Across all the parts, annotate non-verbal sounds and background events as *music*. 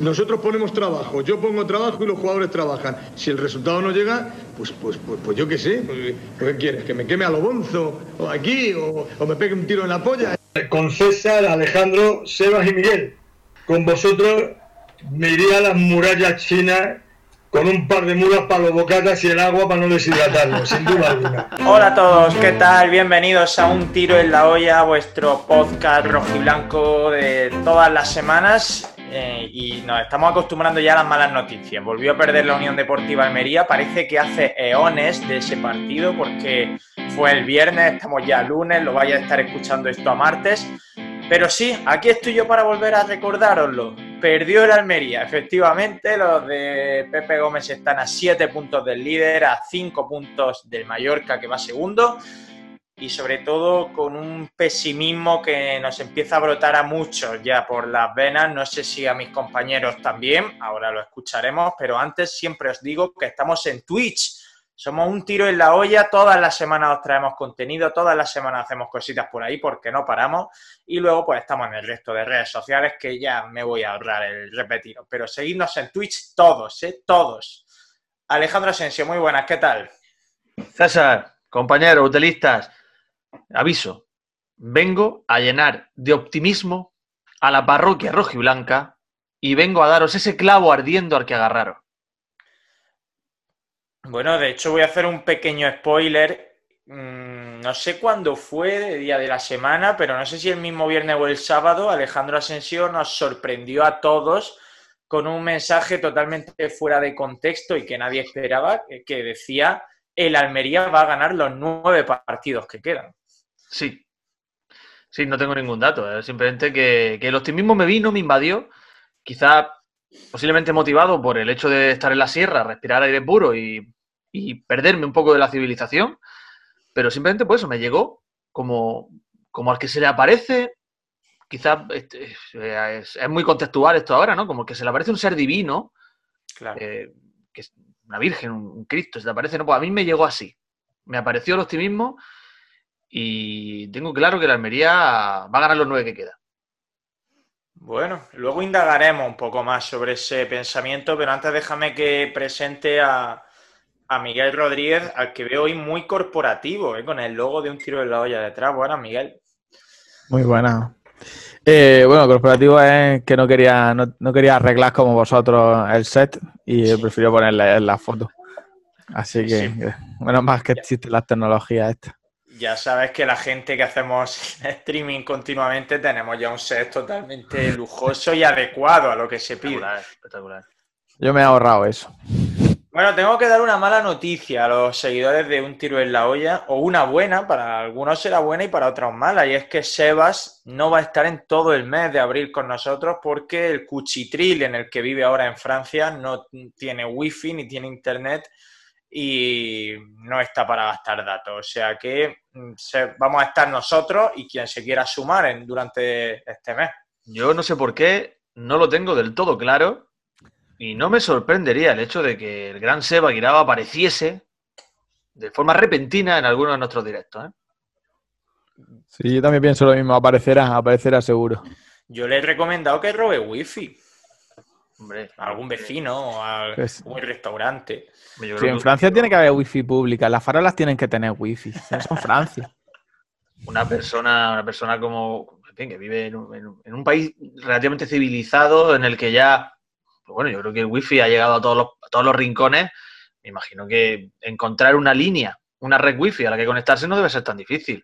Nosotros ponemos trabajo, yo pongo trabajo y los jugadores trabajan. Si el resultado no llega, pues, pues, pues, pues yo qué sé. Pues, ¿Qué quieres? ¿Que me queme a lo bonzo? ¿O aquí? O, ¿O me pegue un tiro en la polla? Con César, Alejandro, Sebas y Miguel. Con vosotros me iría a las murallas chinas con un par de mulas para los bocatas y el agua para no deshidratarlo, sin duda alguna. Hola a todos, ¿qué tal? Bienvenidos a Un Tiro en la Olla, vuestro podcast rojiblanco de todas las semanas. Eh, y nos estamos acostumbrando ya a las malas noticias. Volvió a perder la Unión Deportiva Almería. Parece que hace eones de ese partido porque fue el viernes, estamos ya lunes, lo vaya a estar escuchando esto a martes. Pero sí, aquí estoy yo para volver a recordároslo. Perdió el Almería, efectivamente. Los de Pepe Gómez están a 7 puntos del líder, a 5 puntos del Mallorca que va segundo y sobre todo con un pesimismo que nos empieza a brotar a muchos ya por las venas, no sé si a mis compañeros también, ahora lo escucharemos, pero antes siempre os digo que estamos en Twitch, somos un tiro en la olla, todas las semanas os traemos contenido, todas las semanas hacemos cositas por ahí porque no paramos y luego pues estamos en el resto de redes sociales que ya me voy a ahorrar el repetir, pero seguidnos en Twitch todos, ¿eh? Todos. Alejandro Asensio, muy buenas, ¿qué tal? César, compañeros, utilistas, aviso, vengo a llenar de optimismo a la parroquia rojiblanca y vengo a daros ese clavo ardiendo al que agarraros. Bueno, de hecho voy a hacer un pequeño spoiler. Mm, no sé cuándo fue, de día de la semana, pero no sé si el mismo viernes o el sábado, Alejandro Asensio nos sorprendió a todos con un mensaje totalmente fuera de contexto y que nadie esperaba, que decía, el Almería va a ganar los nueve partidos que quedan. Sí. Sí, no tengo ningún dato. ¿eh? Simplemente que, que, el optimismo me vino, me invadió. Quizá posiblemente motivado por el hecho de estar en la sierra, respirar aire puro y, y perderme un poco de la civilización. Pero simplemente pues eso, me llegó como, como al que se le aparece. Quizá este, es, es, muy contextual esto ahora, ¿no? Como que se le aparece un ser divino. Claro. Eh, que es una virgen, un, un Cristo, se te aparece. No, pues a mí me llegó así. Me apareció el optimismo y tengo claro que la Almería va a ganar los nueve que queda. Bueno, luego indagaremos un poco más sobre ese pensamiento, pero antes déjame que presente a, a Miguel Rodríguez, al que veo hoy muy corporativo, ¿eh? con el logo de un tiro en la olla detrás. Bueno, Miguel. Muy buena. Eh, bueno, corporativo es que no quería, no, no, quería arreglar como vosotros el set y prefirió ponerle en la foto. Así que, sí. menos más que existen las tecnologías estas. Ya sabes que la gente que hacemos *laughs* streaming continuamente tenemos ya un set totalmente lujoso y adecuado a lo que se pide. Espectacular, espectacular. Yo me he ahorrado eso. Bueno, tengo que dar una mala noticia a los seguidores de Un Tiro en la Olla, o una buena, para algunos será buena y para otros mala, y es que Sebas no va a estar en todo el mes de abril con nosotros porque el cuchitril en el que vive ahora en Francia no tiene wifi ni tiene internet y no está para gastar datos. O sea que se, vamos a estar nosotros y quien se quiera sumar en, durante este mes. Yo no sé por qué, no lo tengo del todo claro y no me sorprendería el hecho de que el gran Seba Guiraba apareciese de forma repentina en alguno de nuestros directos. ¿eh? Sí, yo también pienso lo mismo, aparecerá, aparecerá seguro. Yo le he recomendado que robe wifi. Hombre, a algún vecino o a pues, algún restaurante. Sí, en Francia tiene que haber wifi pública. Las farolas tienen que tener wifi. Son Francia. *laughs* Una persona, una persona como en fin, que vive en un, en un, país relativamente civilizado en el que ya, pues bueno, yo creo que el wifi ha llegado a todos los, a todos los rincones. Me imagino que encontrar una línea, una red wifi a la que conectarse no debe ser tan difícil.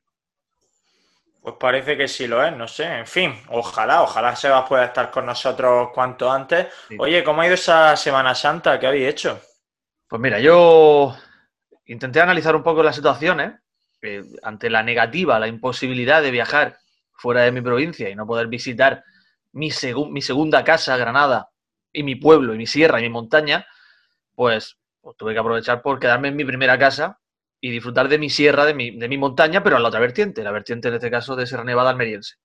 Pues parece que sí lo es, no sé. En fin, ojalá, ojalá Sebas pueda estar con nosotros cuanto antes. Sí. Oye, ¿cómo ha ido esa Semana Santa? ¿Qué habéis hecho? Pues mira, yo intenté analizar un poco las situaciones eh, ante la negativa, la imposibilidad de viajar fuera de mi provincia y no poder visitar mi, seg mi segunda casa, Granada, y mi pueblo, y mi sierra, y mi montaña, pues, pues tuve que aprovechar por quedarme en mi primera casa y disfrutar de mi sierra, de mi, de mi, montaña, pero en la otra vertiente, la vertiente en este caso de Sierra Nevada almeriense,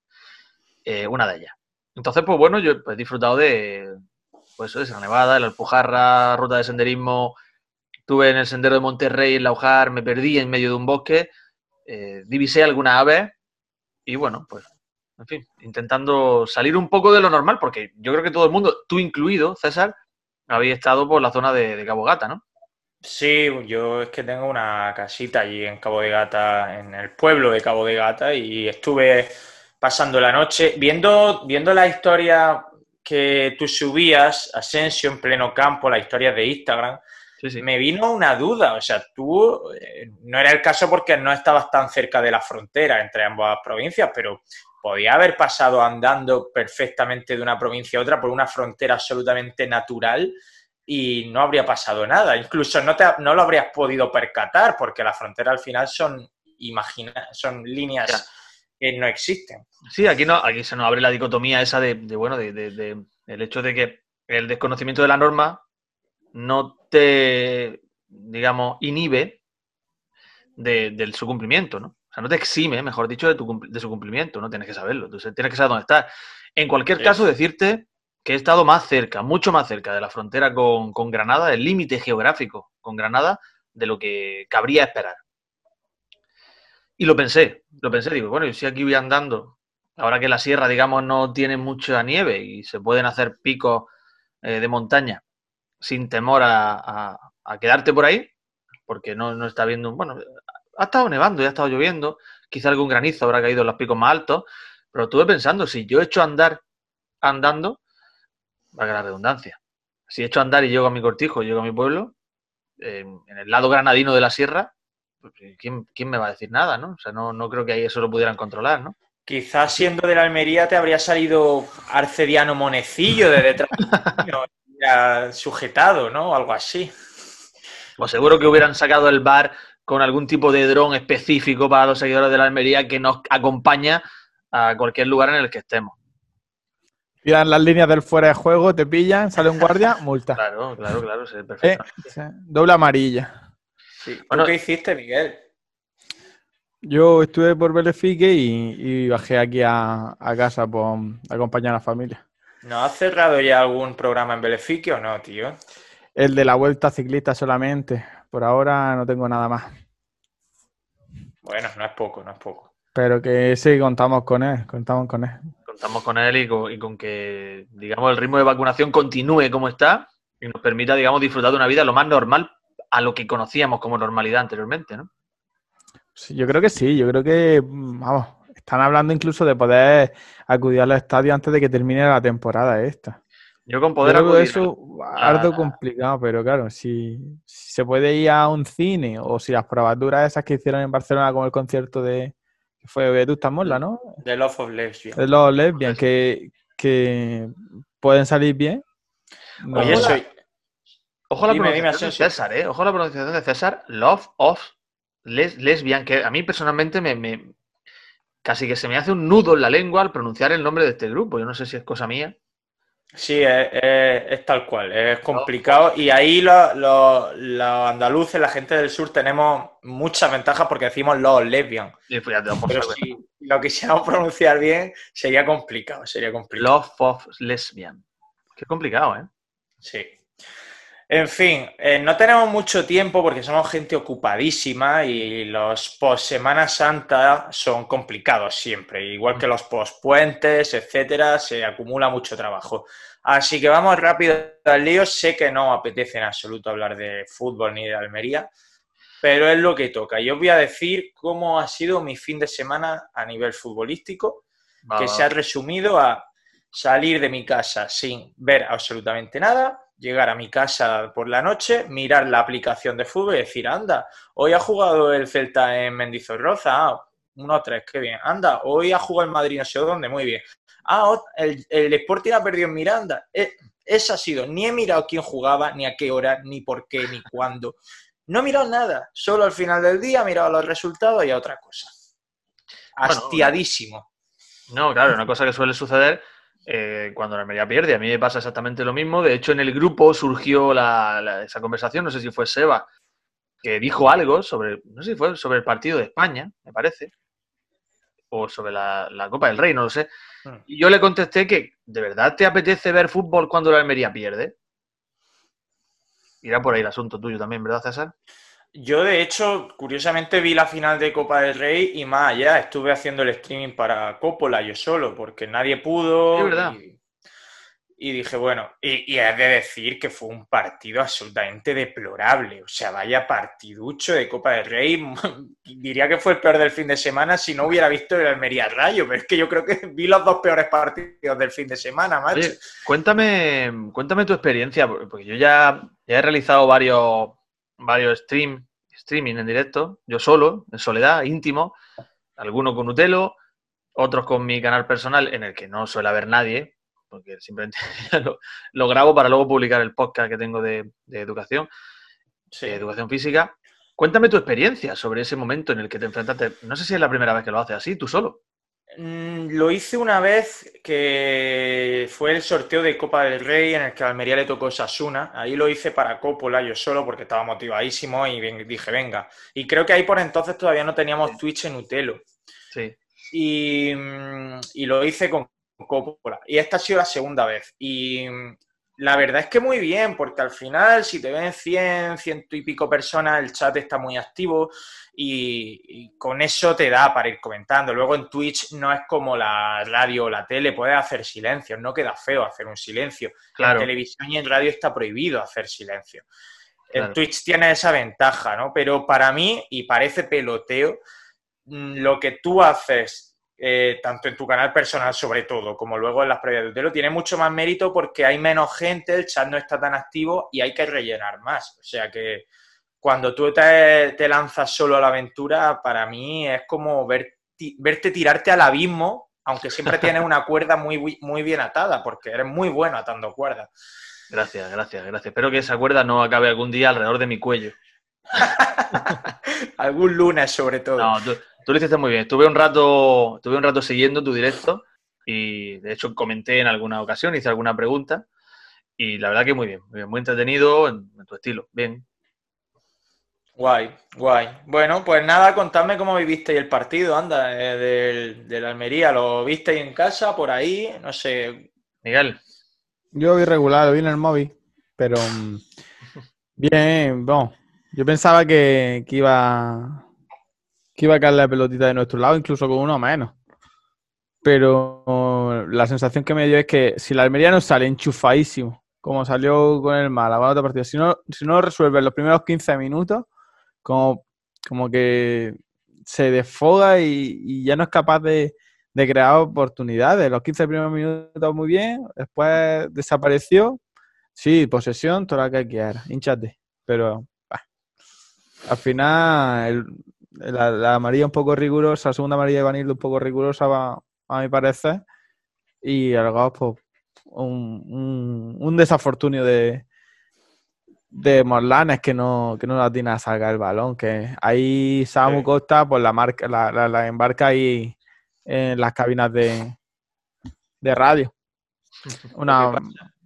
eh, una de ellas. Entonces, pues bueno, yo he disfrutado de, pues, de Sierra Nevada, la Alpujarra, ruta de senderismo, estuve en el sendero de Monterrey, en Laujar, me perdí en medio de un bosque, eh, divisé algunas aves y bueno, pues en fin, intentando salir un poco de lo normal, porque yo creo que todo el mundo, tú incluido, César, habéis estado por la zona de, de Cabo Gata, ¿no? Sí, yo es que tengo una casita allí en Cabo de Gata, en el pueblo de Cabo de Gata, y estuve pasando la noche viendo, viendo la historia que tú subías, Asensio en pleno campo, la historia de Instagram. Sí, sí. Me vino una duda, o sea, tú eh, no era el caso porque no estabas tan cerca de la frontera entre ambas provincias, pero podía haber pasado andando perfectamente de una provincia a otra por una frontera absolutamente natural y no habría pasado nada. Incluso no, te, no lo habrías podido percatar porque la frontera al final son, imagina, son líneas Ya. que no existen. Sí, aquí no, aquí se nos abre la dicotomía esa de, de, bueno, de, de- de- el hecho de que el desconocimiento de la norma no te, digamos, inhibe de, del su cumplimiento, ¿no? O sea, no te exime, mejor dicho, de, tu, de su cumplimiento, ¿no? Tienes que saberlo, entonces tienes que saber dónde estás. En cualquier Sí. caso, decirte que he estado más cerca, mucho más cerca de la frontera con, Granada, del límite geográfico con Granada, de lo que cabría esperar. Y lo pensé, lo pensé, digo, bueno, y si aquí voy andando, ahora que la sierra, digamos, no tiene mucha nieve y se pueden hacer picos eh, de montaña sin temor a, quedarte por ahí, porque no, no está viendo, bueno, ha estado nevando y ha estado lloviendo, quizá algún granizo habrá caído en los picos más altos, pero estuve pensando, si yo he hecho andar andando, valga la redundancia, si he hecho andar y llego a mi cortijo, llego a mi pueblo, eh, en el lado granadino de la sierra, pues, ¿quién, quién me va a decir nada, no? O sea, no, no creo que ahí eso lo pudieran controlar, ¿no? Quizás siendo de la Almería te habría salido Arcediano Monecillo de detrás *laughs* sujetado, ¿no? Algo así. O seguro que hubieran sacado el bar con algún tipo de dron específico para los seguidores de la Almería que nos acompaña a cualquier lugar en el que estemos. Tiran las líneas del fuera de juego, te pillan, sale un guardia, *laughs* multa. Claro, claro, claro, sí, Eh, perfecto. sí, doble amarilla. Sí. ¿Tú Bueno. qué hiciste, Miguel? Yo estuve por Belefique y, y bajé aquí a, a casa por acompañar a la familia. ¿No has cerrado ya algún programa en Belefique o no, tío? El de la vuelta ciclista solamente. Por ahora no tengo nada más. Bueno, no es poco, no es poco. Pero que sí, contamos con él, contamos con él. Contamos con él y con, y con que, digamos, el ritmo de vacunación continúe como está y nos permita, digamos, disfrutar de una vida lo más normal a lo que conocíamos como normalidad anteriormente, ¿no? Sí, yo creo que sí, yo creo que, vamos, están hablando incluso de poder acudir al estadio antes de que termine la temporada esta. Yo con Yo poder lo veo acudir eso a- harto complicado, pero claro, si, si se puede ir a un cine o si las probaturas esas que hicieron en Barcelona como el concierto de que fue Vetusta Morla, ¿no? The Love of Lesbian. De los lesbian que, que pueden salir bien. no- Oye, Ojo, soy... Ojo a la Dime, dime, pronunciación de. César, ¿eh? Ojo a la pronunciación de César. Love of les- lesbian, que a mí personalmente me, me- casi que se me hace un nudo en la lengua al pronunciar el nombre de este grupo. Yo no sé si es cosa mía. Sí, es, es- es tal cual, es complicado y ahí lo- lo- los andaluces, la gente del sur, tenemos muchas ventajas porque decimos los lesbian. Por Pero si lo quisiéramos *laughs* pronunciar bien, sería complicado, sería complicado. Of lesbian. Qué complicado, ¿eh? Sí. En fin, eh, no tenemos mucho tiempo porque somos gente ocupadísima y los post Semana Santa son complicados siempre, igual que los post puentes, etcétera, se acumula mucho trabajo. Así que vamos rápido al lío. Sé que no apetece en absoluto hablar de fútbol ni de Almería, pero es lo que toca. Yo os voy a decir cómo ha sido mi fin de semana a nivel futbolístico que se ha resumido a salir de mi casa sin ver absolutamente nada, llegar a mi casa por la noche, mirar la aplicación de fútbol y decir, anda, hoy ha jugado el Celta en Mendizorroza, ah, 1-3, qué bien, anda, hoy ha jugado el Madrid no sé dónde, muy bien. Ah, el, el Sporting ha perdido en Miranda. Eh, esa ha sido, ni he mirado quién jugaba, ni a qué hora, ni por qué, ni cuándo. No he mirado nada, solo al final del día he mirado los resultados y a otra cosa. Bueno, Hastiadísimo. No, claro, una cosa que suele suceder eh, cuando la Almería pierde. A mí me pasa exactamente lo mismo. De hecho, en el grupo surgió la- la- esa conversación, no sé si fue Seba, que dijo algo sobre, no sé si fue sobre el partido de España, me parece, o sobre la, la Copa del Rey, no lo sé. Hmm. Y yo le contesté que, ¿de verdad te apetece ver fútbol cuando la Almería pierde? Irá por ahí el asunto tuyo también, ¿verdad, César? Yo, de hecho, curiosamente vi la final de Copa del Rey y más allá, estuve haciendo el streaming para Coppola yo solo, porque nadie pudo. Es verdad. Y, y dije, bueno, y, y he de decir que fue un partido absolutamente deplorable. O sea, vaya partiducho de Copa del Rey. *laughs* Diría que fue el peor del fin de semana si no hubiera visto el Almería Rayo, pero es que yo creo que vi los dos peores partidos del fin de semana, macho. Oye, cuéntame, cuéntame tu experiencia, porque yo ya, ya he realizado varios, varios stream, streaming en directo, yo solo, en soledad, íntimo, algunos con Utelo, otros con mi canal personal, en el que no suele haber nadie, porque simplemente *laughs* lo, lo grabo para luego publicar el podcast que tengo de, de educación, Sí. de educación física. Cuéntame tu experiencia sobre ese momento en el que te enfrentaste. No sé si es la primera vez que lo haces así, tú solo. Mm, Lo hice una vez que fue el sorteo de Copa del Rey en el que a Almería le tocó Sasuna. Ahí lo hice para Coppola yo solo porque estaba motivadísimo y dije, venga. Y creo que ahí por entonces todavía no teníamos Twitch en Utelo. Sí. Y, mm, y lo hice con Coppola. Y esta ha sido la segunda vez. Y mm, la verdad es que muy bien, porque al final, si te ven 100, ciento y pico personas, el chat está muy activo y, y con eso te da para ir comentando. Luego en Twitch no es como la radio o la tele, puedes hacer silencio, no queda feo hacer un silencio. Claro. En televisión y en radio está prohibido hacer silencio. Claro. En Twitch tiene esa ventaja, ¿no? Pero para mí, y parece peloteo, mm, lo que tú haces, eh, tanto en tu canal personal sobre todo, como luego en las previas de Utelo, tiene mucho más mérito porque hay menos gente, el chat no está tan activo y hay que rellenar más. O sea que cuando tú te, te lanzas solo a la aventura, para mí es como ver, ti- verte tirarte al abismo, aunque siempre *laughs* tienes una cuerda muy, muy- muy bien atada, porque eres muy bueno atando cuerdas. Gracias, gracias, gracias. Espero que esa cuerda no acabe algún día alrededor de mi cuello. *laughs* Algún lunes sobre todo. No, tú, tú lo hiciste muy bien. Estuve un rato, estuve un rato siguiendo tu directo y de hecho comenté en alguna ocasión, hice alguna pregunta y la verdad que muy bien, muy, bien, muy entretenido en, en tu estilo. Bien. Guay, guay. Bueno, pues nada, contadme cómo vivisteis el partido, anda, eh, del, del Almería. ¿Lo visteis en casa, por ahí? No sé. Miguel, Yo vi regular, lo vi en el móvil, pero mm, *laughs* bien, bueno, yo pensaba que, que iba que iba a caer la pelotita de nuestro lado, incluso con uno menos. Pero la sensación que me dio es que si la Almería no sale enchufadísimo, como salió con el Málaga en otra partida, si no, si no lo resuelve los primeros 15 minutos, como, como que se desfoga y, ya no es capaz de, de crear oportunidades. Los 15 primeros minutos muy bien, después desapareció. Sí, posesión, toda la que quieras, hinchate. Pero al final el- la, la amarilla un poco rigurosa, la segunda amarilla de Vanildo un poco rigurosa va, a mi parecer. Y el Gauss, pues, un, un, un desafortunio de, de Morlanes que no, que no la tiene a sacar el balón. Que ahí Samu Sí. Costa, pues la marca, la, la, la embarca ahí en las cabinas de, de radio. *laughs* Una,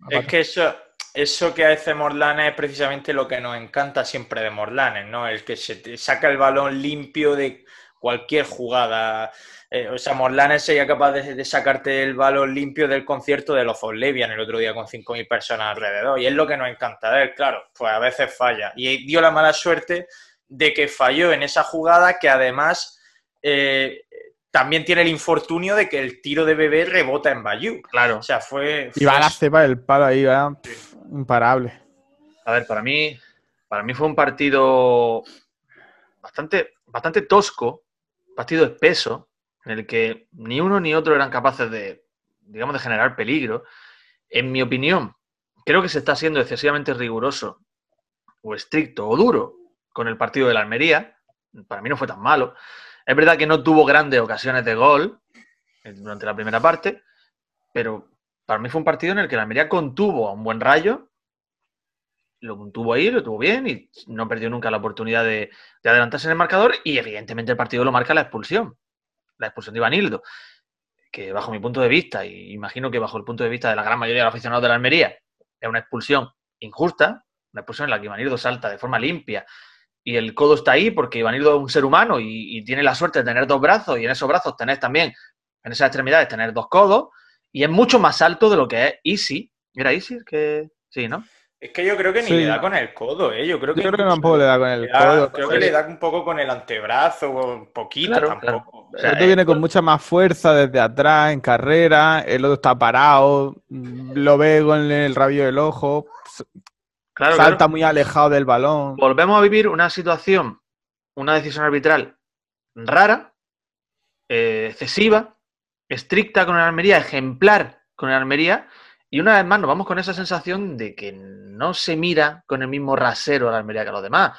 Es que eso, eso que hace Morlanes es precisamente lo que nos encanta siempre de Morlanes, ¿no? El que se te saca el balón limpio de cualquier jugada. Eh, o sea, Morlanes sería capaz de, de sacarte el balón limpio del concierto de los Levian el otro día con 5.000 personas alrededor. Y es lo que nos encanta de él, claro. Pues a veces falla. Y dio la mala suerte de que falló en esa jugada que además eh, también tiene el infortunio de que el tiro de bebé rebota en Bayou. claro. O sea, fue... y va a la cepa del palo ahí, va pff, imparable. A ver, para mí, para mí fue un partido bastante, bastante tosco, partido espeso, en el que ni uno ni otro eran capaces de, digamos, de generar peligro. En mi opinión, creo que se está siendo excesivamente riguroso o estricto o duro con el partido de la Almería. Para mí no fue tan malo. Es verdad que no tuvo grandes ocasiones de gol eh, durante la primera parte, pero para mí fue un partido en el que la Almería contuvo a un buen rayo lo contuvo ahí, lo tuvo bien y no perdió nunca la oportunidad de, de adelantarse en el marcador y evidentemente el partido lo marca la expulsión, la expulsión de Ivanildo, que bajo mi punto de vista, y imagino que bajo el punto de vista de la gran mayoría de los aficionados de la Almería, es una expulsión injusta, una expulsión en la que Ivanildo salta de forma limpia y el codo está ahí porque Ivanildo es un ser humano y, y tiene la suerte de tener dos brazos y en esos brazos tenés también, en esas extremidades, tener dos codos y es mucho más alto de lo que es Easy. ¿Era Easy? Que... Sí, ¿no? Es que yo creo que ni Sí. le da con el codo, ¿eh? Yo creo que, Yo creo que tampoco le da con el le da- codo. Creo que le da un poco con el antebrazo, un poquito Claro, tampoco. claro. O sea, El otro viene con mucha más fuerza desde atrás, en carrera, el otro está parado, mm, lo ve con el rabillo del ojo, Claro, salta claro. muy alejado del balón. Volvemos a vivir una situación, una decisión arbitral rara, eh, excesiva, estricta con el Almería, ejemplar con el Almería, y una vez más nos vamos con esa sensación de que no se mira con el mismo rasero a la Almería que a los demás.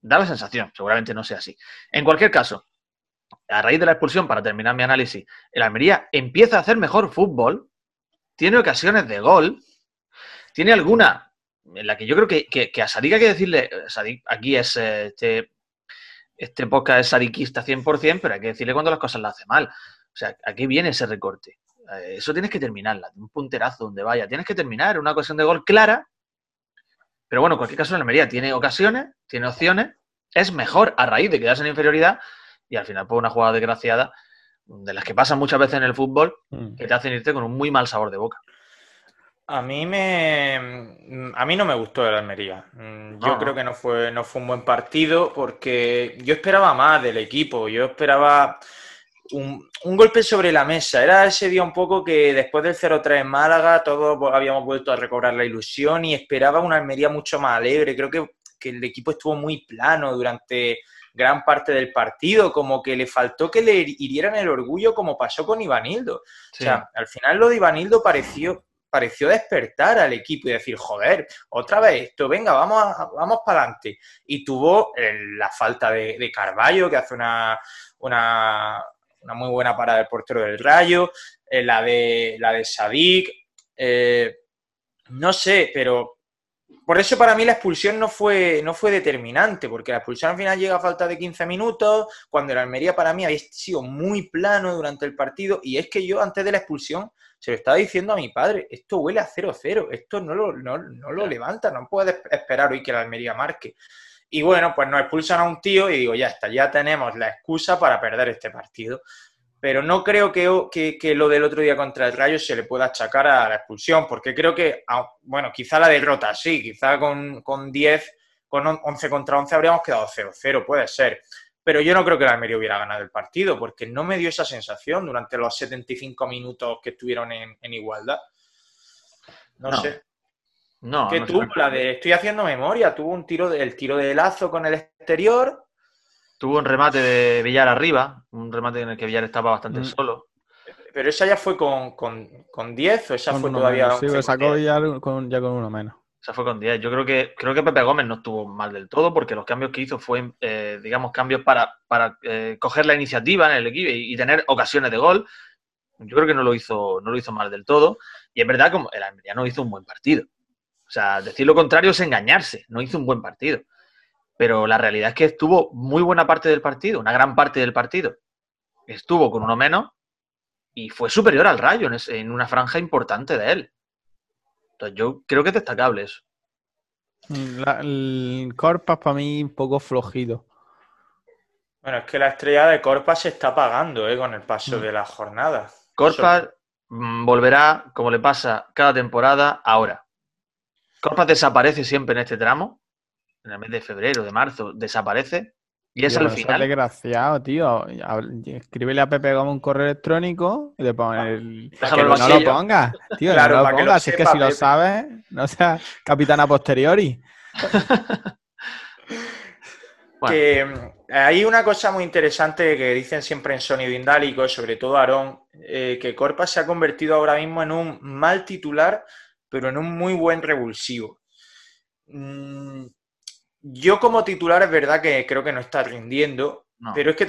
Da la sensación, seguramente no sea así. En cualquier caso, a raíz de la expulsión, para terminar mi análisis, el Almería empieza a hacer mejor fútbol, tiene ocasiones de gol, tiene alguna en la que yo creo que, que, a Sadik hay que decirle, Sadik aquí es eh, este, este podcast es sadiquista 100%, pero hay que decirle cuando las cosas las hace mal. O sea, aquí viene ese recorte. Eh, Eso tienes que terminarla, un punterazo donde vaya. Tienes que terminar una ocasión de gol clara. Pero bueno, en cualquier caso, el Almería tiene ocasiones, tiene opciones, es mejor a raíz de quedarse en inferioridad y al final, pues una jugada desgraciada de las que pasan muchas veces en el fútbol Mm. que te hacen irte con un muy mal sabor de boca. A mí me a mí no me gustó el Almería. Mm, Yo No. creo que no fue, no fue un buen partido porque yo esperaba más del equipo. Yo esperaba un, un golpe sobre la mesa. Era ese día un poco que después del 0-3 en Málaga todos habíamos vuelto a recobrar la ilusión y esperaba una Almería mucho más alegre. Creo que, que el equipo estuvo muy plano durante gran parte del partido, como que le faltó que le hirieran el orgullo como pasó con Ivanildo. O sea, al final lo de Ivanildo pareció, pareció despertar al equipo y decir, joder, otra vez esto, venga, vamos, a- vamos para adelante. Y tuvo la falta de, de Carballo, que hace una, una, una muy buena parada del portero del Rayo, eh, la de la de Sadik, eh, no sé, pero por eso para mí la expulsión no fue, no fue determinante, porque la expulsión al final llega a falta de 15 minutos, cuando el Almería para mí había sido muy plano durante el partido, y es que yo antes de la expulsión se lo estaba diciendo a mi padre, esto huele a 0-0, esto no lo, no, no lo levanta, no puedes esperar hoy que el Almería marque. Y bueno, pues nos expulsan a un tío y digo, ya está, ya tenemos la excusa para perder este partido. Pero no creo que, que, que lo del otro día contra el Rayo se le pueda achacar a la expulsión, porque creo que, bueno, quizá la derrota sí, quizá con, con 10, con on- 11 contra 11 habríamos quedado 0-0, puede ser. Pero yo no creo que el Almería hubiera ganado el partido, porque no me dio esa sensación durante los 75 minutos que estuvieron en, en igualdad. No, No, sé. No, que no tú, sé. la de, estoy haciendo memoria, tuvo un tiro de, el tiro de lazo con el exterior, Tuvo un remate de Villar arriba, un remate en el que Villar estaba bastante Mm. solo. pero esa ya fue con, con, con 10 o esa Con fue todavía... menos. Sí, 11 lo con sacó 10? ya con, ya con uno menos. Esa fue con 10. Yo creo que, creo que Pepe Gómez no estuvo mal del todo porque los cambios que hizo fue, eh, digamos, cambios para, para eh, coger la iniciativa en el equipo y, y tener ocasiones de gol. Yo creo que no lo hizo, no lo hizo mal del todo. Y es verdad que el Almería no hizo un buen partido. O sea, decir lo contrario es engañarse. No hizo un buen partido. Pero la realidad es que estuvo muy buena parte del partido, una gran parte del partido. Estuvo con uno menos y fue superior al Rayo en, ese- en una franja importante de él. Entonces yo creo que es destacable eso. Mm, la- el Corpas para mí un poco flojito. Bueno, es que la estrella de Corpa se está apagando ¿eh? con el paso Mm. de la jornada. Corpas mm, volverá, como le pasa cada temporada, ahora. Corpas desaparece siempre en este tramo, en el mes de febrero, de marzo, desaparece y es Tío, al final. desgraciado, tío. Escríbele a Pepe Gómez un correo electrónico y le pones el... Déjalo Que no lo pongas, tío, Claro, no lo pongas. Si es que si lo sabes, no seas capitana posteriori. *laughs* Bueno. Que mm, hay una cosa muy interesante que dicen siempre en Sonido Indálico, sobre todo Aarón, eh, que Corpa se ha convertido ahora mismo en un mal titular, pero en un muy buen revulsivo. Mm, yo como titular es verdad que creo que no está rindiendo, No. pero es que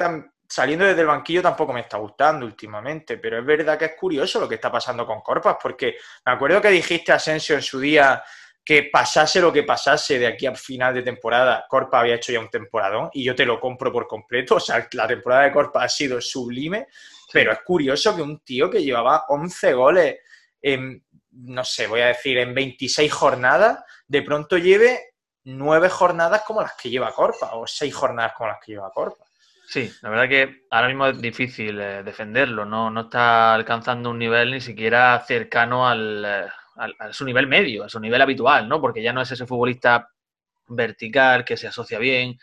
saliendo desde el banquillo tampoco me está gustando últimamente, pero es verdad que es curioso lo que está pasando con Corpas, porque me acuerdo que dijiste a Asensio en su día que pasase lo que pasase de aquí a final de temporada, Corpa había hecho ya un temporadón y yo te lo compro por completo. *laughs* O sea, la temporada de Corpa ha sido sublime, pero es curioso que un tío que llevaba 11 goles en, no sé, voy a decir, en 26 jornadas, de pronto lleve 9 jornadas como las que lleva Corpa o 6 jornadas como las que lleva Corpa. Sí, la verdad que ahora mismo es difícil eh, defenderlo, no, no está alcanzando un nivel ni siquiera cercano al, eh, a, su nivel medio, a su nivel habitual, ¿no? Porque ya no es ese futbolista vertical, que se asocia bien,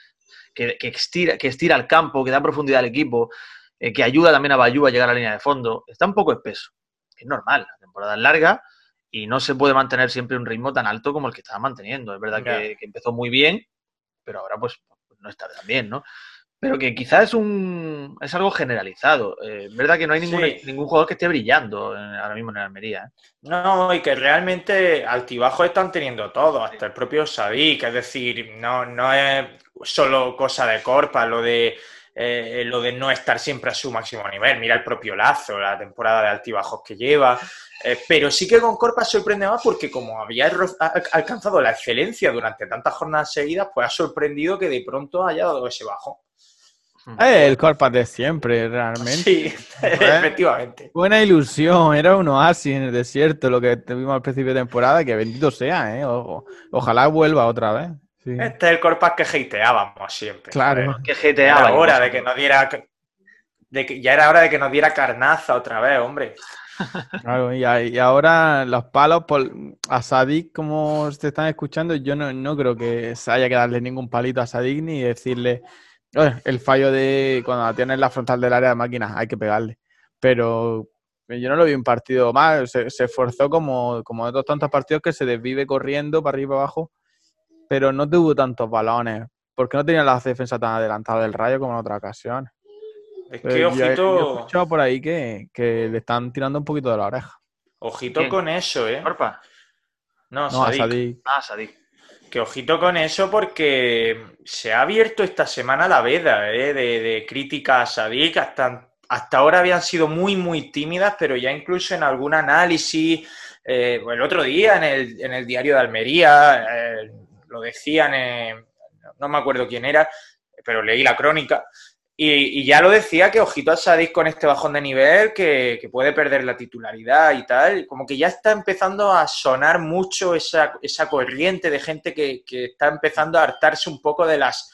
que, estira, que estira el campo, que da profundidad al equipo, eh, que ayuda también a Bayú a llegar a la línea de fondo. Está un poco espeso. Es normal, la temporada es larga y no se puede mantener siempre un ritmo tan alto como el que estaba manteniendo. Es verdad que, que, empezó muy bien, pero ahora pues no está tan bien, ¿no? Pero que quizás es un es algo generalizado. Eh, es verdad que no hay ningún, ningún jugador que esté brillando ahora mismo en la Almería. ¿eh? No, y que realmente altibajos están teniendo todo, hasta el propio Sadik. Es decir, no, no es solo cosa de Corpa, lo de eh, lo de no estar siempre a su máximo nivel. Mira el propio Lazo, la temporada de altibajos que lleva. pero sí que con Corpa sorprende más porque como había alcanzado la excelencia durante tantas jornadas seguidas, pues ha sorprendido que de pronto haya dado ese bajo. Eh, el Corpas de siempre, realmente. Sí, *laughs* efectivamente. Buena ilusión, era un oasis en el desierto, lo que tuvimos al principio de temporada, que bendito sea, ¿eh? ojalá vuelva otra vez. Este es el Corpas que hateábamos siempre. Claro. Que hateaba. Era hora de que nos diera. De que, ya era hora de que nos diera carnaza otra vez, hombre. *laughs* Claro, y, y, ahora los palos por, a Sadik, como se están escuchando, yo no, no creo que se haya que darle ningún palito a Sadik ni decirle el fallo de cuando tienes la frontal del área de máquinas, hay que pegarle. Pero yo no lo vi un partido mal, se, esforzó como, como otros tantos partidos que se desvive corriendo para arriba y para abajo, pero no tuvo tantos balones, porque no tenía la defensa tan adelantada del rayo como en otras ocasiones. Es que ojito. he escuchado por ahí que, le están tirando un poquito de la oreja. Ojito con eso, ¿eh? No, no Sadik. Ah, Sadik. Que ojito con eso porque se ha abierto esta semana la veda ¿eh? de, críticas a Sadik. Hasta, hasta ahora habían sido muy, muy tímidas, pero ya incluso en algún análisis, eh, el otro día en el, en el diario de Almería, eh, lo decían, no me acuerdo quién era, pero leí la crónica, y, ya lo decía que ojito a Sadik con este bajón de nivel, que, puede perder la titularidad y tal. Como que ya está empezando a sonar mucho esa, corriente de gente que, está empezando a hartarse un poco de las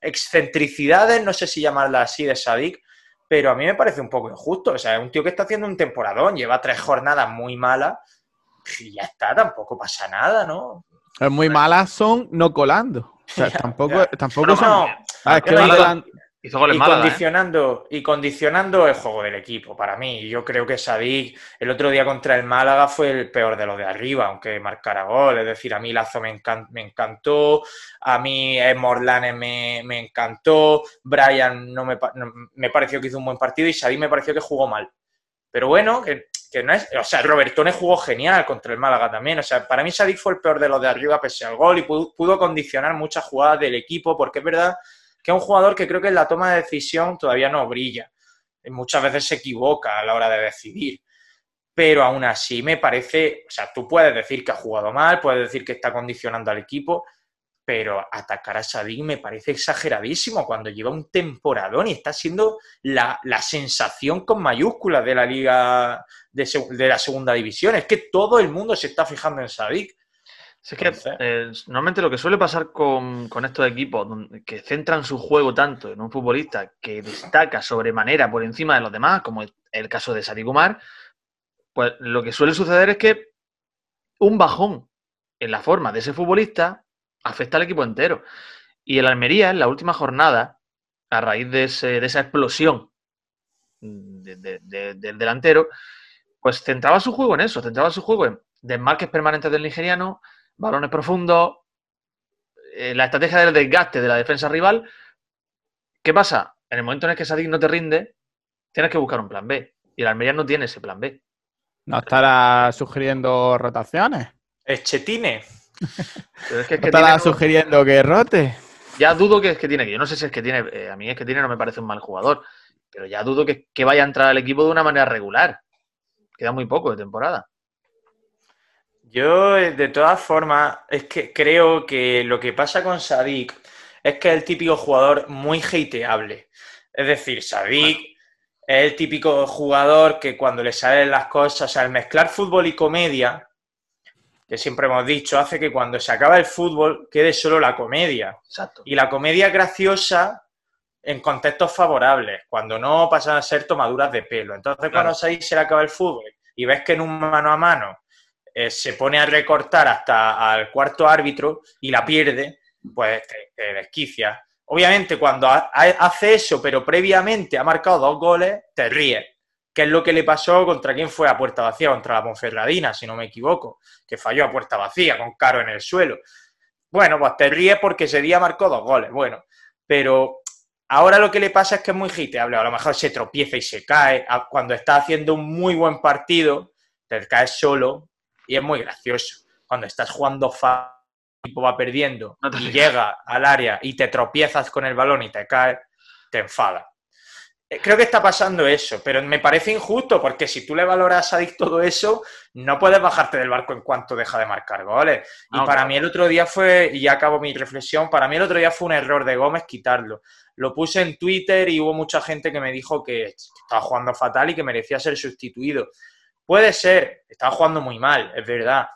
excentricidades, no sé si llamarla así, de Sadik, pero a mí me parece un poco injusto. O sea, es un tío que está haciendo un temporadón, lleva tres jornadas muy malas y ya está, tampoco pasa nada, ¿no? Es muy malas son no colando. O sea, *laughs* tampoco, tampoco son. Ah, es que y, ¿eh? condicionando, y condicionando el juego del equipo, para mí. Yo creo que Sadik el otro día contra el Málaga fue el peor de los de arriba, aunque marcara gol. Es decir, a mí Lazo me, encantó, a mí Morlanes me, me encantó, Brian no me, me pareció que hizo un buen partido y Sadik me pareció que jugó mal. Pero bueno, O sea, Robertone jugó genial contra el Málaga también. O sea, para mí Sadik fue el peor de los de arriba pese al gol y pudo condicionar muchas jugadas del equipo, porque es verdad que es un jugador que creo que en la toma de decisión todavía no brilla. Muchas veces se equivoca a la hora de decidir. Pero aún así me parece, o sea, tú puedes decir que ha jugado mal, puedes decir que está condicionando al equipo, pero atacar a Sadik me parece exageradísimo cuando lleva un temporadón y está siendo la, sensación con mayúsculas de la liga de, de, la segunda división. Es que todo el mundo se está fijando en Sadik es que eh, normalmente lo que suele pasar con, estos equipos que centran su juego tanto en un futbolista que destaca sobremanera por encima de los demás, como el caso de Sarigumar, pues lo que suele suceder es que un bajón en la forma de ese futbolista afecta al equipo entero. Y el Almería, en la última jornada, a raíz de, esa explosión del delantero, pues centraba su juego en eso, centraba su juego en desmarques permanentes del nigeriano, balones profundos, eh, la estrategia del desgaste de la defensa rival. ¿Qué pasa? En el momento en el que Sadik no te rinde, tienes que buscar un plan B. Y el Almería no tiene ese plan B. ¿No estará sugiriendo rotaciones? Eschetine. es que, estará sugiriendo que rote? Ya dudo que es que tiene, yo no sé si es que tiene, eh, a mí es que tiene no me parece un mal jugador, pero ya dudo que, que vaya a entrar al equipo de una manera regular. Queda muy poco de temporada. Yo, de todas formas, es que creo que lo que pasa con Sadik es que es el típico jugador muy hateable. Es decir, Sadik es el típico jugador que cuando le salen las cosas, o sea, el mezclar fútbol y comedia, que siempre hemos dicho, hace que cuando se acaba el fútbol quede solo la comedia. Exacto. Y la comedia graciosa en contextos favorables, cuando no pasan a ser tomaduras de pelo. Entonces, cuando Sadik se le acaba el fútbol y ves que en un mano a mano eh, se pone a recortar hasta al cuarto árbitro y la pierde, pues te, desquicia. Obviamente, cuando hace eso, pero previamente ha marcado dos goles, te ríes. ¿Qué es lo que le pasó contra quién fue a puerta vacía? Contra la Monferradina, si no me equivoco, que falló a puerta vacía, con Caro en el suelo. Bueno, pues te ríes porque ese día marcó dos goles. Bueno, pero ahora lo que le pasa es que es muy giteable. A lo mejor se tropieza y se cae. Cuando está haciendo un muy buen partido, te caes solo y es muy gracioso. Cuando estás jugando fácil, el equipo va perdiendo y llega al área y te tropiezas con el balón y te caes, te enfada. Eh, creo que está pasando eso, pero me parece injusto porque si tú le valoras a Dick todo eso, no puedes bajarte del barco en cuanto deja de marcar goles. Y para mí el otro día fue, y ya acabo mi reflexión, para mí el otro día fue un error de Gómez quitarlo. Lo puse en Twitter y hubo mucha gente que me dijo que estaba jugando fatal y que merecía ser sustituido. Puede ser, estaba jugando muy mal, es verdad,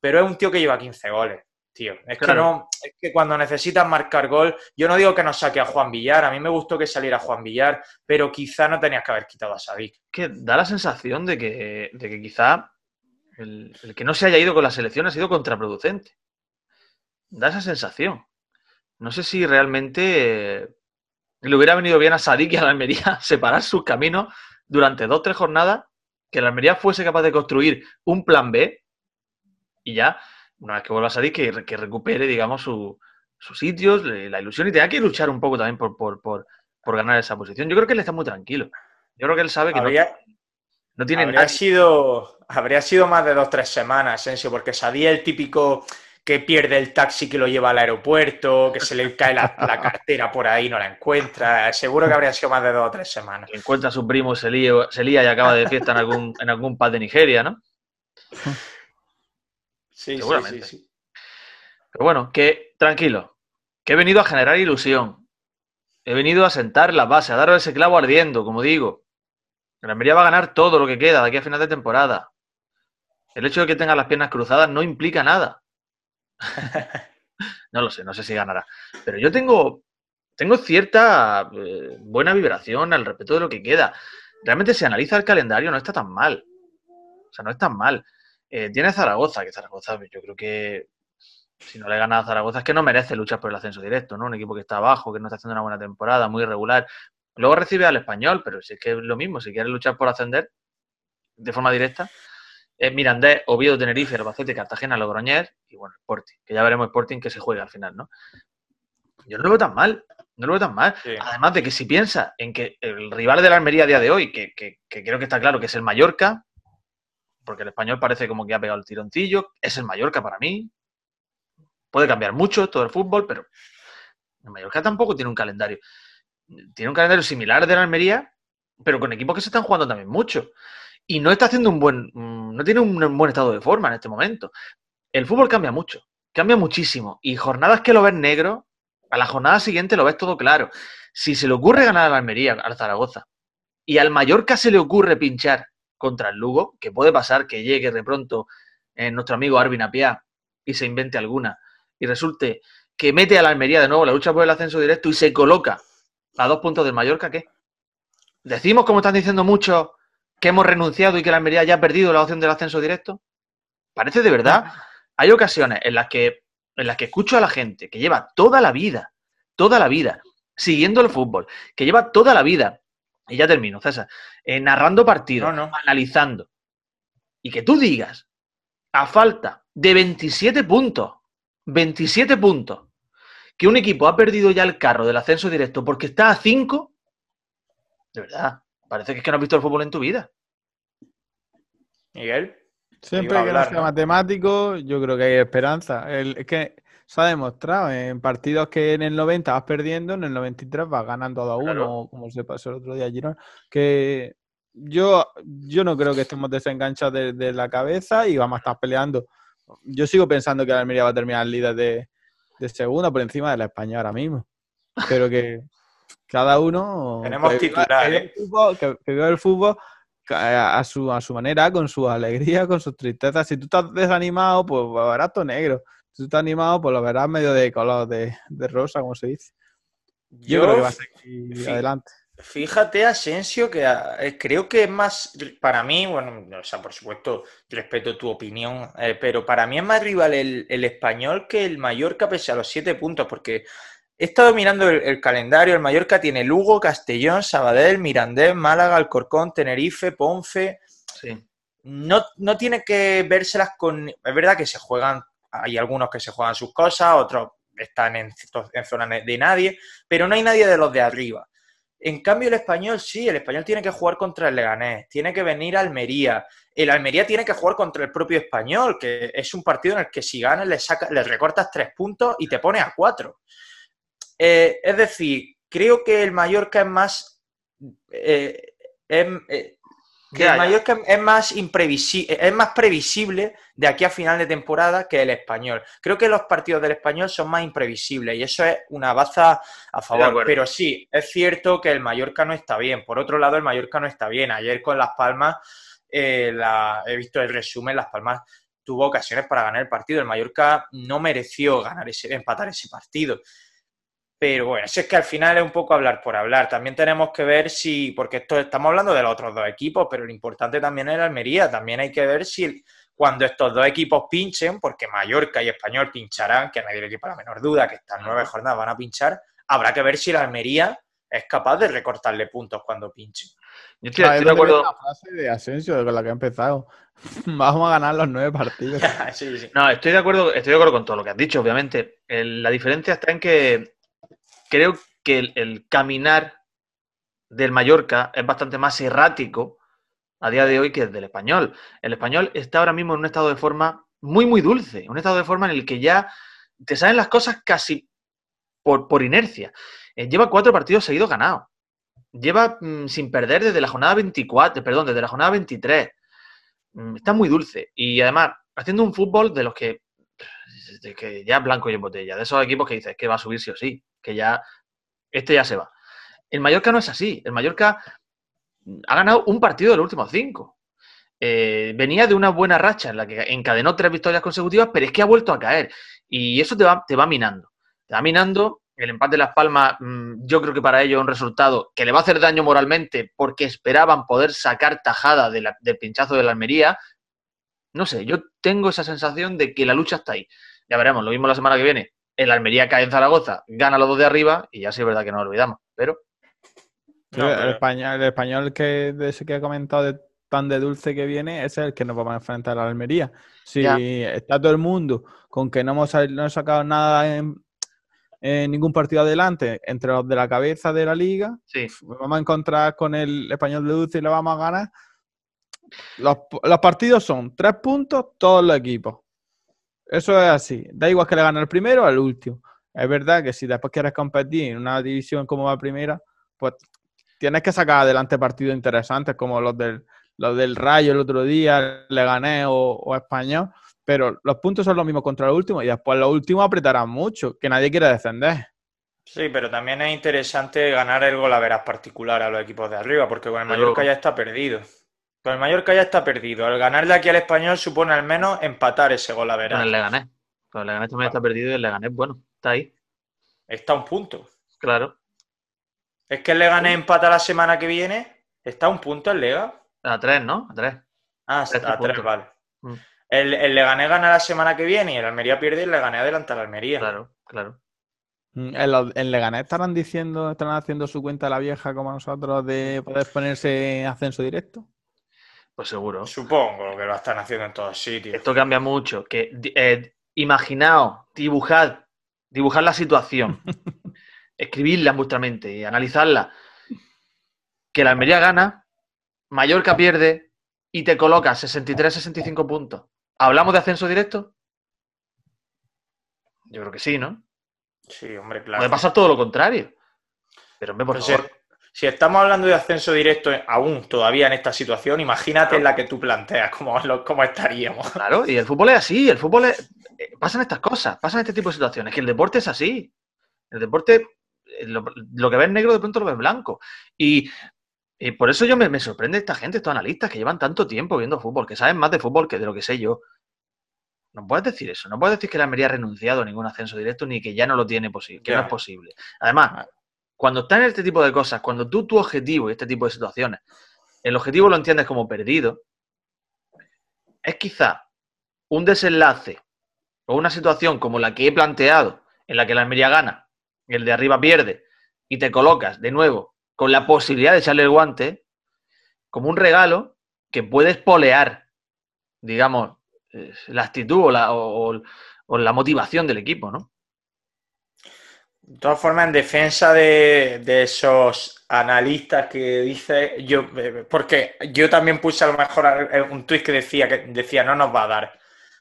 pero es un tío que lleva 15 goles tío. Es que no, es que cuando necesitas marcar gol, yo no digo que no saque a Juan Villar, a mí me gustó que saliera Juan Villar, pero quizá no tenías que haber quitado a Sadik. Que da la sensación de que, de que quizá el, que no se haya ido con la selección ha sido contraproducente. Da esa sensación. No sé si realmente le hubiera venido bien a Sadik y a la Almería *laughs* separar sus caminos durante dos o tres jornadas, que la Almería fuese capaz de construir un plan B y ya una vez que vuelva a salir, que, recupere, digamos, su, sus sitios, la ilusión y tenga que luchar un poco también por, ganar esa posición. Yo creo que él está muy tranquilo. Yo creo que él sabe que no, tiene habría sido Habría sido más de dos o tres semanas, Sensio, porque sabía el típico que pierde el taxi que lo lleva al aeropuerto, que se le cae la, cartera por ahí y no la encuentra. Seguro que habría sido más de dos o tres semanas. encuentra a su primo, se lía, se lía y acaba de fiesta en algún, en algún paz de Nigeria, ¿no? *laughs* Sí, seguramente. Sí, Pero bueno, que tranquilo, que he venido a generar ilusión. He venido a sentar la base, a darle ese clavo ardiendo, como digo. La Almería va a ganar todo lo que queda de aquí a final de temporada. El hecho de que tenga las piernas cruzadas no implica nada. *laughs* no lo sé, no sé si ganará. Pero yo tengo, tengo cierta eh, buena vibración al respecto de lo que queda. Realmente si analiza el calendario no está tan mal. O sea, no es tan mal. Eh, tiene Zaragoza, que Zaragoza yo creo que si no le gana a Zaragoza es que no merece luchar por el ascenso directo, ¿no? Un equipo que está abajo, que no está haciendo una buena temporada, muy irregular. Luego recibe al español, pero si es que es lo mismo, si quiere luchar por ascender de forma directa, es Mirandés, Oviedo, Tenerife, Albacete, Cartagena, Logroñés y bueno, Sporting, que ya veremos Sporting que se juega al final, ¿no? Yo no lo veo tan mal, no lo veo tan mal. Además de que si piensa en que el rival de la Almería a día de hoy, que, que creo que está claro que es el Mallorca, porque el español parece como que ha pegado el tironcillo, es el Mallorca para mí. Puede cambiar mucho todo el fútbol, pero el Mallorca tampoco tiene un calendario. Tiene un calendario similar de la Almería, pero con equipos que se están jugando también mucho. Y no está haciendo un buen, mm, no tiene un buen estado de forma en este momento. El fútbol cambia mucho, cambia muchísimo. Y jornadas que lo ves negro, a la jornada siguiente lo ves todo claro. Si se le ocurre ganar a la Almería, al Zaragoza, y al Mallorca se le ocurre pinchar contra el Lugo, que puede pasar que llegue de pronto eh, nuestro amigo Arvin Apia y se invente alguna y resulte que mete a la Almería de nuevo la lucha por el ascenso directo y se coloca a dos puntos del Mallorca, ¿qué? Decimos, como están diciendo muchos, que hemos renunciado y que la Almería ya ha perdido la opción del ascenso directo. Parece de verdad. Hay ocasiones en las que en las que escucho a la gente que lleva toda la vida, toda la vida, siguiendo el fútbol, que lleva toda la vida y ya termino, César, eh, narrando partidos, analizando, y que tú digas, a falta de 27 puntos, 27 puntos, que un equipo ha perdido ya el carro del ascenso directo porque está a 5, de verdad, parece que es que no has visto el fútbol en tu vida. Miguel. Siempre que no sea matemático, yo creo que hay esperanza. es que se ha demostrado en partidos que en el 90 vas perdiendo, en el 93 vas ganando 2 a 1, como se pasó el otro día Girón. Que yo, yo no creo que estemos desenganchados de, la cabeza y vamos a estar peleando. Yo sigo pensando que la Almería va a terminar líder de, de segunda por encima de la España ahora mismo. Pero que cada uno. Tenemos titulares. Que, que vea el fútbol a su, a su manera, con su alegría, con sus tristezas. Si tú estás desanimado, pues barato negro. Si tú estás animado, pues lo verás medio de color de, rosa, como se dice. Yo, creo que va a seguir adelante. Fíjate, Asensio, que eh, creo que es más, para mí, bueno, o sea, por supuesto, respeto tu opinión, eh, pero para mí es más rival el, el, español que el Mallorca pese a los siete puntos, porque he estado mirando el, el, calendario, el Mallorca tiene Lugo, Castellón, Sabadell, Mirandés, Málaga, Alcorcón, Tenerife, Ponce. Sí. No, no tiene que vérselas con... Es verdad que se juegan, hay algunos que se juegan sus cosas, otros están en, en zona de nadie, pero no hay nadie de los de arriba. En cambio, el español sí, el español tiene que jugar contra el Leganés, tiene que venir a Almería. El Almería tiene que jugar contra el propio español, que es un partido en el que si ganas le, saca, le recortas tres puntos y te pone a cuatro. Eh, es decir, creo que el Mallorca es más. Eh, eh, que el Mallorca es más imprevisible, es más previsible de aquí a final de temporada que el español. Creo que los partidos del español son más imprevisibles y eso es una baza a favor. Pero sí, es cierto que el Mallorca no está bien. Por otro lado, el Mallorca no está bien. Ayer con Las Palmas, eh, la, he visto el resumen, Las Palmas tuvo ocasiones para ganar el partido. El Mallorca no mereció ganar ese, empatar ese partido. Pero bueno, si es que al final es un poco hablar por hablar. También tenemos que ver si, porque esto estamos hablando de los otros dos equipos, pero lo importante también es el Almería. También hay que ver si cuando estos dos equipos pinchen, porque Mallorca y Español pincharán, que a nadie le quepa la menor duda que estas nueve jornadas van a pinchar, habrá que ver si el Almería es capaz de recortarle puntos cuando pinche. Yo estoy, estoy de acuerdo. La frase de Asensio con la que ha empezado. *laughs* Vamos a ganar los nueve partidos. *laughs* sí, sí. No, estoy de acuerdo, estoy de acuerdo con todo lo que has dicho, obviamente. El, la diferencia está en que creo que el, caminar del Mallorca es bastante más errático a día de hoy que el del español. El español está ahora mismo en un estado de forma muy, muy dulce, un estado de forma en el que ya te salen las cosas casi por, por inercia. Eh, lleva cuatro partidos seguidos ganados. Lleva mmm, sin perder desde la jornada 24, perdón, desde la jornada 23. Mm, está muy dulce. Y además, haciendo un fútbol de los que, de que ya blanco y en botella, de esos equipos que dices que va a subir sí o sí que ya este ya se va. El Mallorca no es así. El Mallorca ha ganado un partido de los últimos cinco. Eh, venía de una buena racha en la que encadenó tres victorias consecutivas, pero es que ha vuelto a caer. Y eso te va, te va minando. Te va minando. El empate de Las Palmas, mmm, yo creo que para ellos es un resultado que le va a hacer daño moralmente porque esperaban poder sacar tajada del pinchazo de la Almería. No sé, yo tengo esa sensación de que la lucha está ahí. Ya veremos, lo mismo la semana que viene el Almería cae en Zaragoza, gana los dos de arriba y ya sí es verdad que no lo olvidamos, pero... No, pero... El, español, el español que de ese que ha comentado de tan de dulce que viene, es el que nos vamos a enfrentar a la Almería. Si ya. está todo el mundo con que no hemos, no hemos sacado nada en, en, ningún partido adelante entre los de la cabeza de la liga, sí. vamos a encontrar con el español de dulce y lo vamos a ganar. Los, los partidos son tres puntos todos los equipos. Eso es así. Da igual que le gane el primero o al último. Es verdad que si después quieres competir en una división como la primera, pues tienes que sacar adelante partidos interesantes como los del, los del Rayo el otro día, le gané o, o, Español. Pero los puntos son los mismos contra el último y después los últimos apretarán mucho, que nadie quiere defender. Sí, pero también es interesante ganar el gol a veras particular a los equipos de arriba, porque con el Mallorca ya está perdido. Con el Mallorca ya está perdido. El ganarle aquí al español supone al menos empatar ese gol a ver. Con el Leganés. Con el Leganés también está perdido y el Leganés, bueno, está ahí. Está a un punto. Claro. Es que el Leganés empata la semana que viene. Está a un punto el Lega. A tres, ¿no? A tres. Ah, está a tres, vale. Mm. El, el Leganés gana la semana que viene y el Almería pierde y el Leganés adelanta al Almería. Claro, claro. En, en Leganés estarán diciendo, estarán haciendo su cuenta la vieja como nosotros de poder ponerse en ascenso directo. Pues seguro. Supongo que lo están haciendo en todos sitios. Esto cambia mucho. Que eh, imaginaos, dibujad, dibujad la situación, *laughs* escribirla en vuestra mente y analizarla. Que la Almería gana, Mallorca pierde y te coloca 63-65 puntos. ¿Hablamos de ascenso directo? Yo creo que sí, ¿no? Sí, hombre, claro. Puede pasar todo lo contrario. Pero, hombre, por Pues favor. Si estamos hablando de ascenso directo aún todavía en esta situación, imagínate Claro. en la que tú planteas cómo, *laughs* lo- cómo estaríamos. Claro, y el fútbol es así, el fútbol es... eh, Pasan estas cosas, pasan este tipo de situaciones, que el deporte es así. El deporte, eh, lo, lo que ves negro de pronto lo ves blanco. Y, y por eso yo me, me sorprende esta gente, estos analistas que llevan tanto tiempo viendo fútbol, que saben más de fútbol que de lo que sé yo. No puedes decir eso, no puedes decir que la Almería ha renunciado a ningún ascenso directo ni que ya no lo tiene posible, que no es posible. Además, cuando estás en este tipo de cosas, cuando tú tu objetivo y este tipo de situaciones, el objetivo lo entiendes como perdido, es quizá un desenlace o una situación como la que he planteado, en la que la Almería gana, el de arriba pierde, y te colocas de nuevo con la posibilidad de echarle el guante, como un regalo que puedes polear, digamos, eh, la actitud o la, o, la motivación del equipo, ¿no? De todas formas, en defensa de, esos analistas que dice yo, eh, porque yo también puse a lo mejor un tuit que decía que decía no nos va a dar.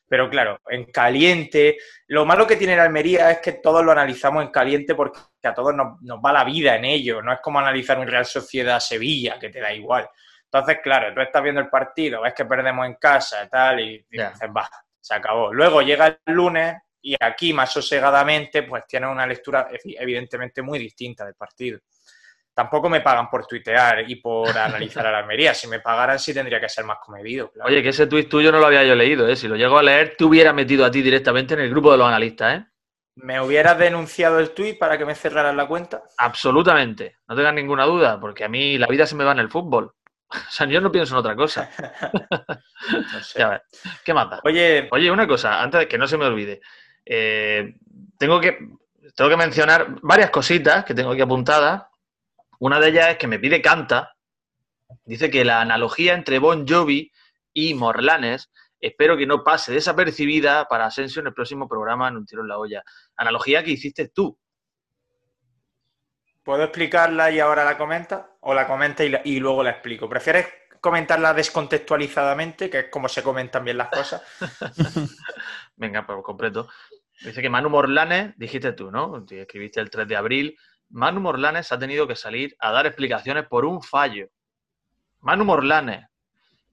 Pero claro, en caliente. Lo malo que tiene la Almería es que todos lo analizamos en caliente porque a todos nos, va la vida en ello. No es como analizar un Real Sociedad Sevilla, que te da igual. Entonces, claro, tú estás viendo el partido, ves que perdemos en casa y tal, y, dices, va, se acabó. Luego llega el lunes y aquí más sosegadamente, pues tienes una lectura evidentemente muy distinta del partido. Tampoco me pagan por tuitear y por analizar a la Almería. Si me pagaran, sí tendría que ser más comedido. Oye, que ese tuit tuyo no lo había yo leído, ¿eh? Si lo llego a leer, te hubiera metido a ti directamente en el grupo de los analistas, ¿eh? ¿Me hubieras denunciado el tuit para que me cerraran la cuenta? Absolutamente, no tengas ninguna duda, porque a mí la vida se me va en el fútbol. *laughs* O sea, yo no pienso en otra cosa. *laughs* no sé. ¿Qué más Oye, Oye, una cosa, antes de que no se me olvide. Eh, tengo, que, tengo que mencionar varias cositas que tengo aquí apuntadas. Una de ellas es que me pide Canta. Dice que la analogía entre Bon Jovi y Morlanes espero que no pase desapercibida para Asensio en el próximo programa en Un tiro en la olla. Analogía que hiciste tú. ¿Puedo explicarla y ahora la comenta? ¿O la comenta y, luego la explico? ¿Prefieres comentarla descontextualizadamente, que es como se comentan bien las cosas? *laughs* Venga, pues completo. Dice que Manu Morlanes, dijiste tú, ¿no? Escribiste el 3 de abril. Manu Morlanes ha tenido que salir a dar explicaciones por un fallo. Manu Morlanes,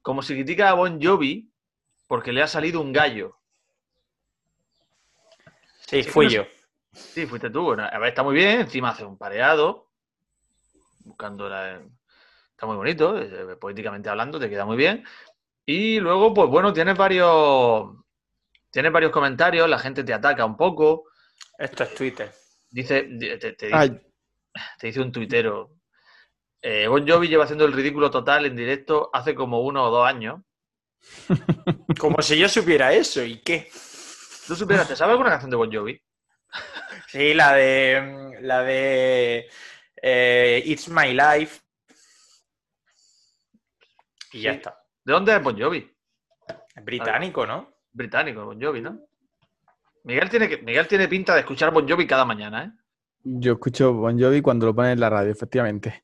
como si critica a Bon Jovi porque le ha salido un gallo. Sí, fui yo. Sí, fuiste tú. a ver, está muy bien. Encima hace un pareado. Buscando la. Está muy bonito. Eh, políticamente hablando, te queda muy bien. Y luego, pues bueno, tienes varios. Tienes varios comentarios. La gente te ataca un poco. Esto es Twitter. Dice. Te, dice, un tuitero. Eh, bon Jovi lleva haciendo el ridículo total en directo hace como uno o dos años. *laughs* Como si yo supiera eso, ¿y qué? ¿Tú supieras? ¿Te sabes alguna canción de Bon Jovi? *laughs* Sí, la de. La de. Eh, It's My Life. Y ya está. ¿De dónde es Bon Jovi? británico, ¿no? Británico, Bon Jovi, ¿no? Miguel tiene, que, Miguel tiene pinta de escuchar Bon Jovi cada mañana, ¿eh? Yo escucho Bon Jovi cuando lo ponen en la radio, efectivamente.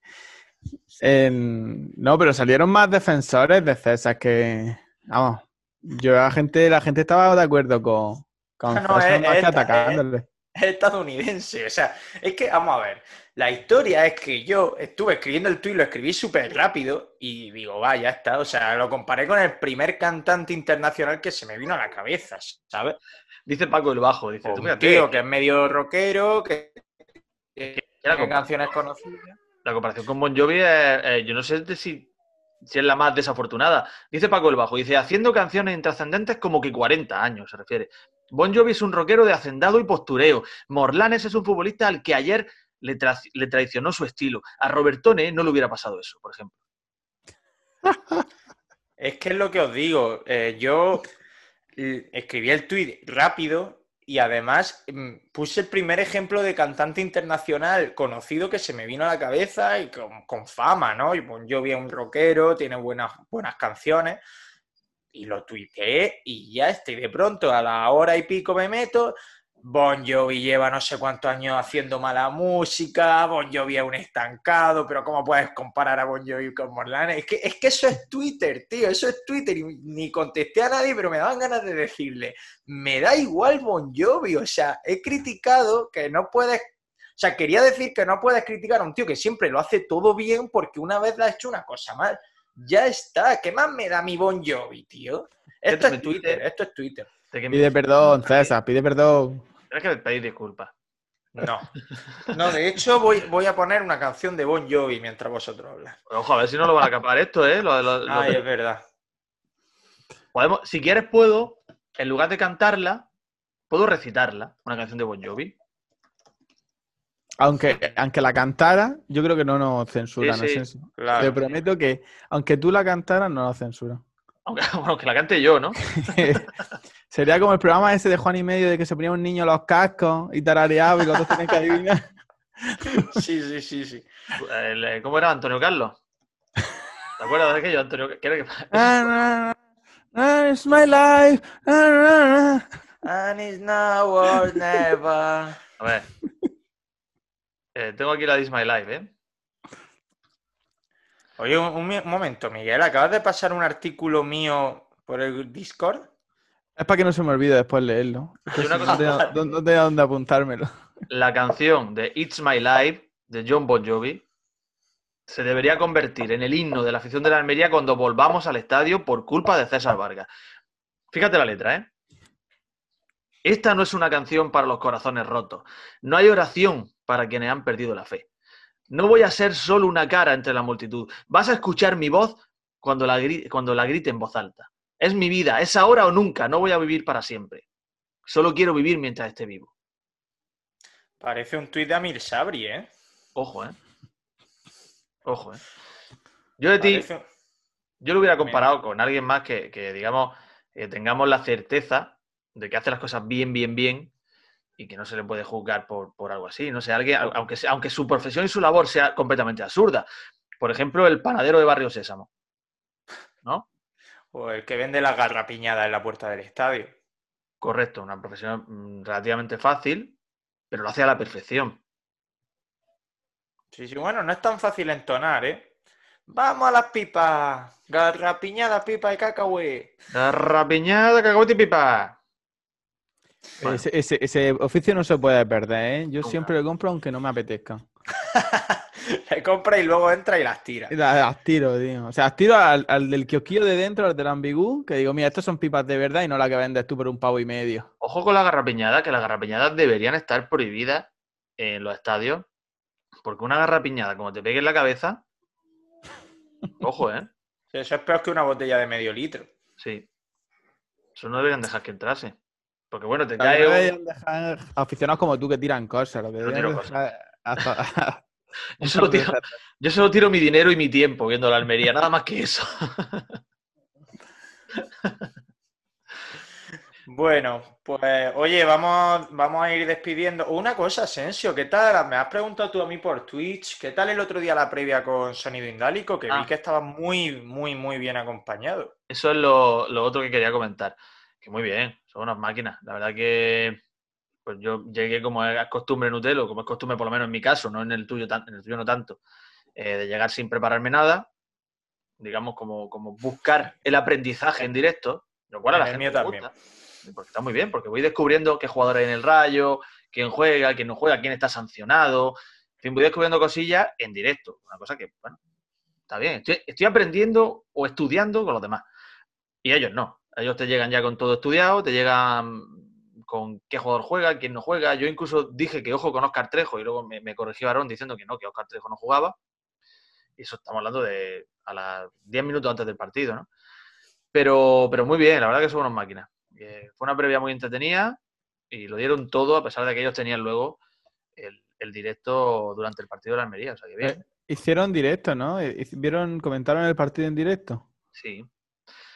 no, pero salieron más defensores de César que. Vamos, yo la gente, la gente estaba de acuerdo con, con no, es, atacándole. *laughs* Es, estadounidense. O sea, es que, vamos a ver, la historia es que yo estuve escribiendo el tuit, lo escribí súper rápido y digo, vaya, está. O sea, lo comparé con el primer cantante internacional que se me vino a la cabeza, ¿sabes? Dice Paco el Bajo, dice, tú mira, tío, que es medio rockero, que, que, canciones conocidas. La comparación con Bon Jovi es, yo no sé si si es la más desafortunada. Dice Paco el Bajo, dice, haciendo canciones intrascendentes como que 40 años, se refiere. Bon Jovi es un rockero de hacendado y postureo. Morlanes es un futbolista al que ayer le, traicionó su estilo. A Robertone no le hubiera pasado eso, por ejemplo. *laughs* Es que es lo que os digo. Eh, yo escribí el tuit rápido y además mm, puse el primer ejemplo de cantante internacional conocido que se me vino a la cabeza y con, fama, ¿no? Y pues yo vi un rockero, tiene buenas, buenas canciones y lo tuiteé y ya estoy de pronto a la hora y pico me meto Bon Jovi lleva no sé cuántos años haciendo mala música, Bon Jovi es un estancado, pero ¿cómo puedes comparar a Bon Jovi con Morlane? Es que, es que eso es Twitter, tío, eso es Twitter y ni contesté a nadie, pero me daban ganas de decirle, me da igual Bon Jovi, o sea, he criticado que no puedes, o sea, quería decir que no puedes criticar a un tío que siempre lo hace todo bien porque una vez le ha hecho una cosa mal. Ya está, ¿qué más me da mi Bon Jovi, tío? Esto es Twitter, esto es Twitter. Pide perdón, César, pide perdón. Tienes que pedir disculpas. No. No, de hecho voy, voy a poner una canción de Bon Jovi mientras vosotros habláis. Ojo, a ver si no lo van a capar esto, ¿eh? Ay, es verdad. Podemos, si quieres puedo, en lugar de cantarla, puedo recitarla, una canción de Bon Jovi. Aunque, aunque la cantara, yo creo que no nos censuran. Sí, sí, claro. Te prometo que, aunque tú la cantaras, no nos censuran. Aunque, *laughs* aunque la cante yo, ¿no? *laughs* Sería como el programa ese de Juan y Medio de que se ponía un niño los cascos y tarareaba y los dos tenían que adivinar. *laughs* Sí, sí, sí, sí. El, eh, ¿Cómo era Antonio Carlos? ¿Te acuerdas de aquello, Antonio? ¿Qué era que- Ah, na, na, It's my life. Ah. And it's now or never. A ver. Eh, tengo aquí la This My Life, ¿eh? Oye, un, un mi- un momento, Miguel, acabas de pasar un artículo mío por el Discord. Es para que no se me olvide después leerlo. Una no cosa- no- no tenía dónde apuntármelo. La canción de It's My Life de John Bon Jovi se debería convertir en el himno de la afición de la Almería cuando volvamos al estadio por culpa de César Vargas. Fíjate la letra, ¿eh? Esta no es una canción para los corazones rotos. No hay oración para quienes han perdido la fe. No voy a ser solo una cara entre la multitud. Vas a escuchar mi voz cuando la, cuando la grite en voz alta. Es mi vida, es ahora o nunca. No voy a vivir para siempre. Solo quiero vivir mientras esté vivo. Parece un tuit de Amir Sabri, ¿eh? Ojo, ¿eh? Ojo, ¿eh? Yo de ti, Parece- yo lo hubiera comparado con alguien más que, que, digamos, eh, tengamos la certeza de que hace las cosas bien, bien, bien y que no se le puede juzgar por, por algo así. No sé, alguien, au- aunque, sea- aunque su profesión y su labor sea completamente absurda. Por ejemplo, el panadero de Barrio Sésamo. ¿No? O el que vende las garrapiñadas en la puerta del estadio. Correcto, una profesión mm, relativamente fácil, pero lo hace a la perfección. Sí, sí, bueno, no es tan fácil entonar, ¿eh? Vamos a las pipas. Garrapiñada, pipa y cacahué. Garrapiñada, cacahuete y pipa. Bueno. Ese, ese- ese oficio no se puede perder, ¿eh? Yo Nunca. siempre lo compro aunque no me apetezca. *laughs* Le compra y luego entra y las tira. Y la- Las tiro, tío. O sea, las tiro al, al del kiosquillo de dentro, al del ambigú, que digo, mira, estos son pipas de verdad y no la que vendes tú por un pavo y medio. Ojo con las garrapiñadas, que las garrapiñadas deberían estar prohibidas en los estadios, porque una garrapiñada, como te pegue en la cabeza, *laughs* ojo, ¿eh? Sí, Eso es peor que una botella de medio litro. Sí. Eso no deberían dejar que entrase. Porque bueno, te no cae un- deberían dejar aficionados como tú que tiran cosas. Lo que Yo deberían tiro dejar hasta- *laughs* Yo solo, tiro, yo solo tiro mi dinero y mi tiempo viendo la Almería, nada más que eso. *laughs* Bueno, pues oye, vamos, vamos a ir despidiendo. Una cosa, Asensio, ¿qué tal? Me has preguntado tú a mí por Twitch, ¿qué tal el otro día la previa con Sonido Indálico? Que vi Ah. que estaba muy, muy, muy bien acompañado. Eso es lo, lo otro que quería comentar. Que muy bien, son unas máquinas. La verdad que pues yo llegué como es costumbre en Utelo, como es costumbre por lo menos en mi caso, no en el tuyo, en el tuyo no tanto, eh, de llegar sin prepararme nada, digamos como, como buscar el aprendizaje en directo, lo cual a la el gente mío le también. Porque está muy bien, porque voy descubriendo qué jugador hay en el rayo, quién juega, quién no juega, quién está sancionado. En fin, voy descubriendo cosillas en directo. Una cosa que, bueno, está bien. Estoy, estoy aprendiendo o estudiando con los demás. Y ellos no. Ellos te llegan ya con todo estudiado, te llegan con qué jugador juega, quién no juega. Yo incluso dije que ojo con Oscar Trejo y luego me, me corrigió Aarón diciendo que no, que Oscar Trejo no jugaba. Y eso estamos hablando de a las 10 minutos antes del partido, ¿no? Pero, pero muy bien, la verdad que son unas máquinas. Eh, fue una previa muy entretenida y lo dieron todo a pesar de que ellos tenían luego el, el directo durante el partido de la Almería. O sea que bien. Eh, Hicieron directo, ¿no? Vieron, comentaron el partido en directo. Sí.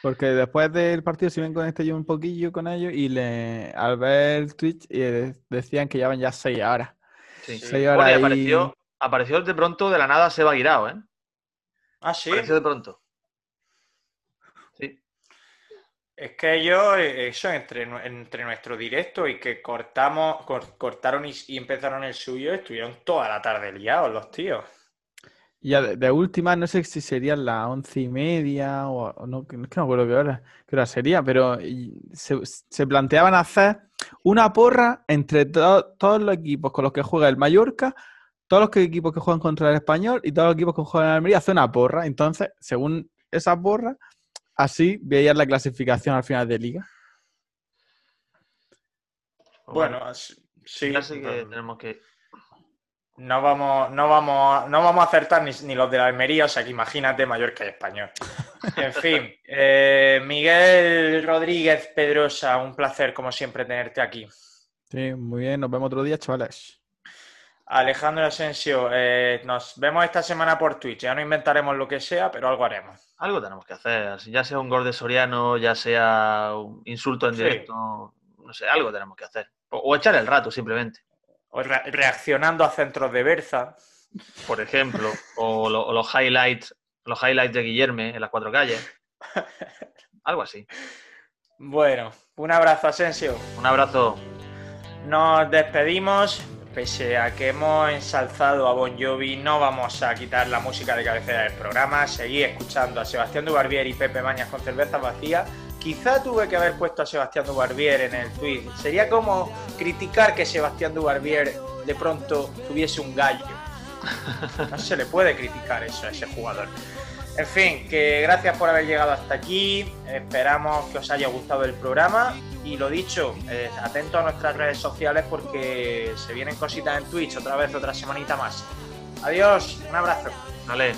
Porque después del partido sí me conecté yo un poquillo con ellos y le, al ver Twitch eh, decían que llevan ya seis horas. sí. Seis Bueno, horas y ahí. apareció, apareció de pronto de la nada Seba Guirao, ¿eh? Ah, sí. Apareció de pronto. Sí. Es que ellos, eh, eso, entre, nu- entre nuestro directo y que cortamos, cor- cortaron y, y empezaron el suyo, estuvieron toda la tarde liados los tíos. Ya de, de última, no sé si serían las once y media o, o no, que- es que no me acuerdo qué hora, qué hora sería, pero y se, se planteaban hacer una porra entre to- todos los equipos con los que juega el Mallorca, todos los que- equipos que juegan contra el Español y todos los equipos que juegan en Almería, hacer una porra. Entonces, según esa porra, así veías la clasificación al final de liga. Bueno, así- sí. ya sé que tenemos que. No vamos, no vamos, no vamos a acertar ni, ni los de la Almería, o sea que imagínate Mallorca y Español. En fin, *laughs* eh, Miguel Rodríguez Pedrosa, un placer como siempre tenerte aquí. Sí, muy bien, nos vemos otro día, chavales. Alejandro Asensio, eh, nos vemos esta semana por Twitch. Ya no inventaremos lo que sea, pero algo haremos. Algo tenemos que hacer. Ya sea un gol de Soriano, ya sea un insulto en Sí. directo, no sé, algo tenemos que hacer. O, o echar el rato, simplemente. O re- reaccionando a centros de Berza. Por ejemplo, o, lo- o los highlights, los highlights de Guillerme en las cuatro calles. *laughs* Algo así. Bueno, un abrazo, Asensio. Un abrazo. Nos despedimos. Pese a que hemos ensalzado a Bon Jovi, no vamos a quitar la música de cabecera del programa. Seguí escuchando a Sebastián Dubarbier y Pepe Mañas con cervezas vacías. Quizá tuve que haber puesto a Sebastián Dubarbier en el tweet. Sería como criticar que Sebastián Dubarbier de pronto tuviese un gallo. No se le puede criticar eso a ese jugador. En fin, que gracias por haber llegado hasta aquí. Esperamos que os haya gustado el programa. Y lo dicho, eh, atento a nuestras redes sociales porque se vienen cositas en Twitch otra vez, otra semanita más. Adiós, un abrazo. Dale.